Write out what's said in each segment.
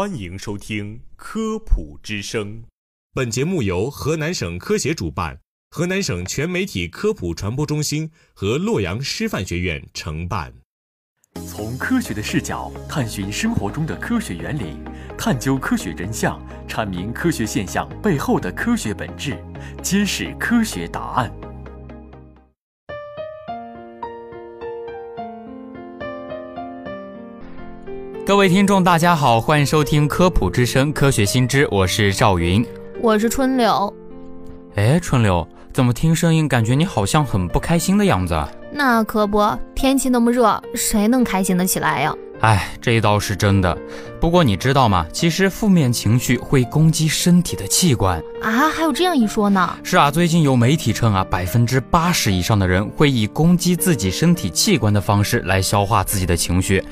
欢迎收听《科普之声》。本节目由河南省科协主办，河南省全媒体科普传播中心和洛阳师范学院承办。从科学的视角探寻生活中的科学原理，探究科学真相，阐明科学现象背后的科学本质，揭示科学答案。各位听众，大家好，欢迎收听《科普之声·科学新知》，我是赵云，我是春柳。哎，春柳，怎么听声音感觉你好像很不开心的样子？那可不，天气那么热，谁能开心的起来呀？哎，这倒是真的。不过你知道吗？其实负面情绪会攻击身体的器官啊，还有这样一说呢？是啊，最近有媒体称啊，百分之八十以上的人会以攻击自己身体器官的方式来消化自己的情绪。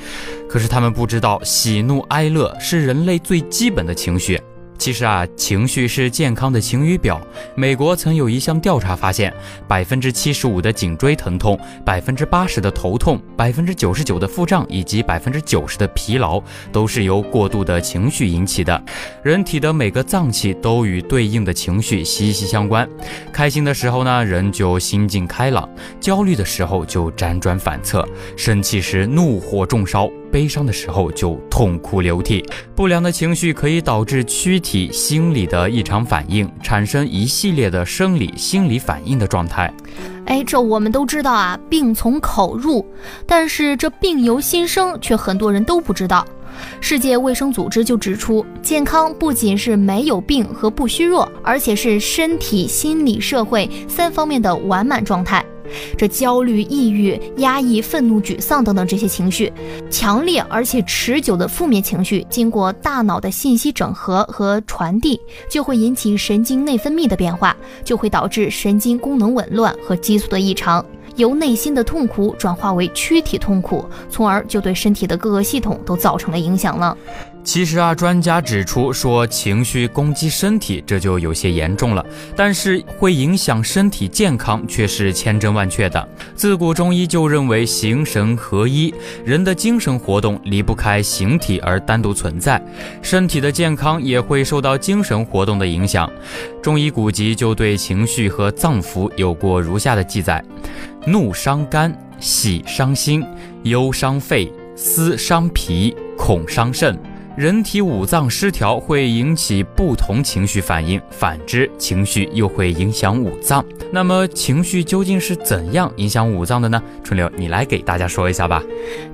可是他们不知道，喜怒哀乐是人类最基本的情绪。其实啊，情绪是健康的晴雨表。美国曾有一项调查发现，百分之七十五的颈椎疼痛，百分之八十的头痛，百分之九十九的腹胀，以及百分之九十的疲劳，都是由过度的情绪引起的。人体的每个脏器都与对应的情绪息息相关。开心的时候呢，人就心境开朗；焦虑的时候就辗转反侧；生气时怒火中烧。悲伤的时候就痛哭流涕，不良的情绪可以导致躯体、心理的异常反应，产生一系列的生理、心理反应的状态。哎，这我们都知道啊，病从口入，但是这病由心生，却很多人都不知道。世界卫生组织就指出，健康不仅是没有病和不虚弱，而且是身体、心理、社会三方面的完满状态。这焦虑、抑郁、压抑、愤怒、沮丧等等这些情绪，强烈而且持久的负面情绪，经过大脑的信息整合和传递，就会引起神经内分泌的变化，就会导致神经功能紊乱和激素的异常，由内心的痛苦转化为躯体痛苦，从而就对身体的各个系统都造成了影响了。其实啊，专家指出说，情绪攻击身体，这就有些严重了。但是会影响身体健康，却是千真万确的。自古中医就认为形神合一，人的精神活动离不开形体而单独存在，身体的健康也会受到精神活动的影响。中医古籍就对情绪和脏腑有过如下的记载：怒伤肝，喜伤心，忧伤肺，思伤脾，恐伤肾。人体五脏失调会引起不同情绪反应，反之，情绪又会影响五脏。那么，情绪究竟是怎样影响五脏的呢？春柳，你来给大家说一下吧。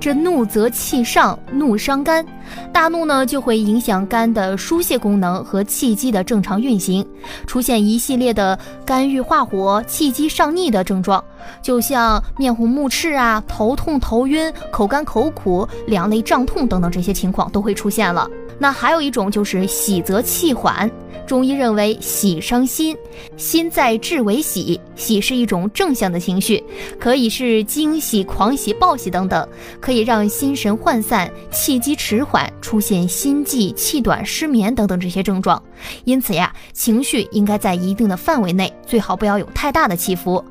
这怒则气上，怒伤肝。大怒呢，就会影响肝的疏泄功能和气机的正常运行，出现一系列的肝郁化火、气机上逆的症状，就像面红目赤啊、头痛头晕、口干口苦、两肋胀痛等等这些情况都会出现。了，那还有一种就是喜则气缓。中医认为喜伤心，心在志为喜，喜是一种正向的情绪，可以是惊喜、狂喜、暴喜等等，可以让心神涣散、气机迟缓，出现心悸、气短、失眠等等这些症状。因此呀，情绪应该在一定的范围内，最好不要有太大的起伏。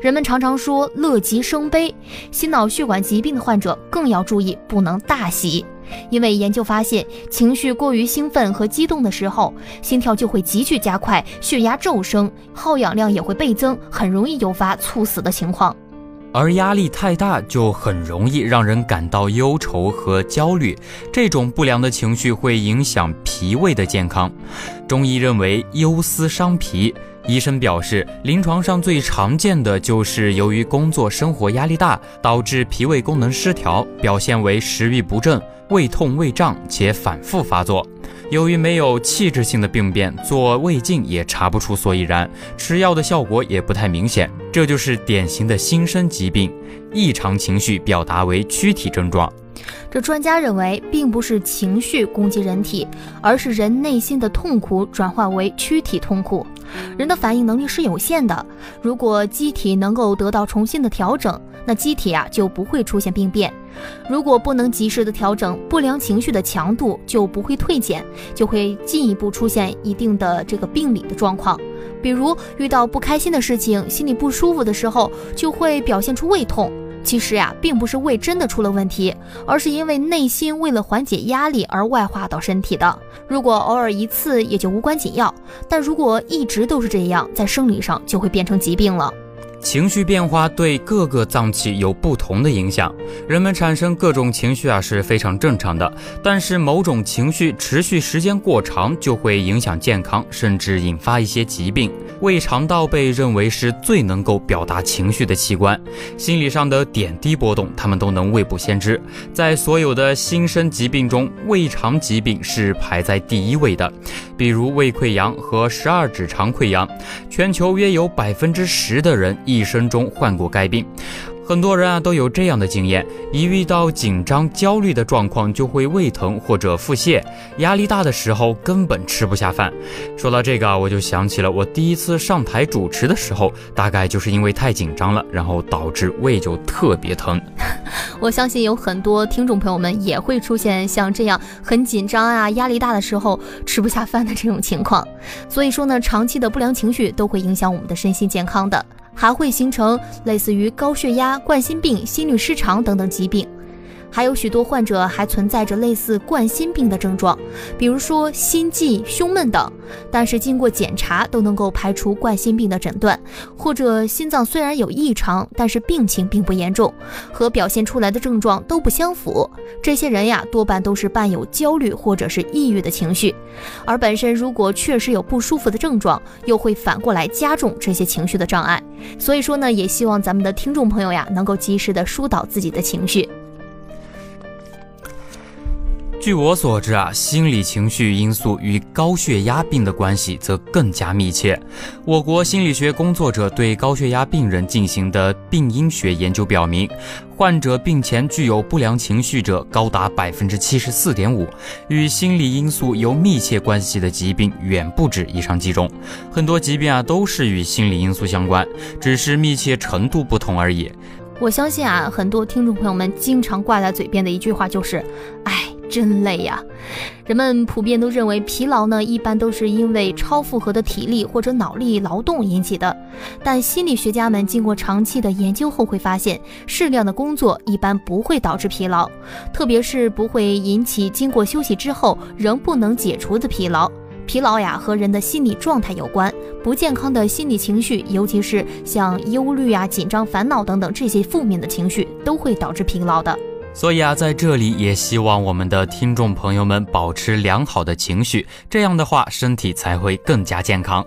人们常常说乐极生悲，心脑血管疾病的患者更要注意，不能大喜。因为研究发现，情绪过于兴奋和激动的时候，心跳就会急剧加快，血压骤升，耗氧量也会倍增，很容易诱发猝死的情况。而压力太大，就很容易让人感到忧愁和焦虑，这种不良的情绪会影响脾胃的健康。中医认为忧思伤脾。医生表示，临床上最常见的就是由于工作生活压力大，导致脾胃功能失调，表现为食欲不振、胃痛、胃胀且反复发作。由于没有器质性的病变，做胃镜也查不出所以然，吃药的效果也不太明显，这就是典型的心身疾病，异常情绪表达为躯体症状。这专家认为，并不是情绪攻击人体，而是人内心的痛苦转化为躯体痛苦。人的反应能力是有限的，如果机体能够得到重新的调整，那机体啊就不会出现病变；如果不能及时的调整，不良情绪的强度就不会退减，就会进一步出现一定的这个病理的状况。比如遇到不开心的事情，心里不舒服的时候，就会表现出胃痛。其实呀，并不是胃真的出了问题，而是因为内心为了缓解压力而外化到身体的。如果偶尔一次也就无关紧要，但如果一直都是这样，在生理上就会变成疾病了。情绪变化对各个脏器有不同的影响，人们产生各种情绪啊是非常正常的。但是某种情绪持续时间过长，就会影响健康，甚至引发一些疾病。胃肠道被认为是最能够表达情绪的器官，心理上的点滴波动，他们都能未卜先知。在所有的新生疾病中，胃肠疾病是排在第一位的，比如胃溃疡和十二指肠溃疡，全球约有百分之十的人。一生中患过该病。很多人啊都有这样的经验，一遇到紧张、焦虑的状况，就会胃疼或者腹泻；压力大的时候，根本吃不下饭。说到这个啊，我就想起了我第一次上台主持的时候，大概就是因为太紧张了，然后导致胃就特别疼。我相信有很多听众朋友们也会出现像这样很紧张啊、压力大的时候吃不下饭的这种情况。所以说呢，长期的不良情绪都会影响我们的身心健康的。还会形成类似于高血压、冠心病、心律失常等等疾病。还有许多患者还存在着类似冠心病的症状，比如说心悸、胸闷等，但是经过检查都能够排除冠心病的诊断，或者心脏虽然有异常，但是病情并不严重，和表现出来的症状都不相符。这些人呀，多半都是伴有焦虑或者是抑郁的情绪，而本身如果确实有不舒服的症状，又会反过来加重这些情绪的障碍。所以说呢，也希望咱们的听众朋友呀，能够及时的疏导自己的情绪。据我所知啊，心理情绪因素与高血压病的关系则更加密切。我国心理学工作者对高血压病人进行的病因学研究表明，患者病前具有不良情绪者高达百分之七十四点五，与心理因素有密切关系的疾病远不止以上几种。很多疾病啊都是与心理因素相关，只是密切程度不同而已。我相信啊，很多听众朋友们经常挂在嘴边的一句话就是：“。”真累呀！人们普遍都认为疲劳呢，一般都是因为超负荷的体力或者脑力劳动引起的。但心理学家们经过长期的研究后会发现，适量的工作一般不会导致疲劳，特别是不会引起经过休息之后仍不能解除的疲劳。疲劳呀，和人的心理状态有关，不健康的心理情绪，尤其是像忧虑啊、紧张、烦恼等等这些负面的情绪，都会导致疲劳的。所以啊，在这里也希望我们的听众朋友们保持良好的情绪，这样的话身体才会更加健康。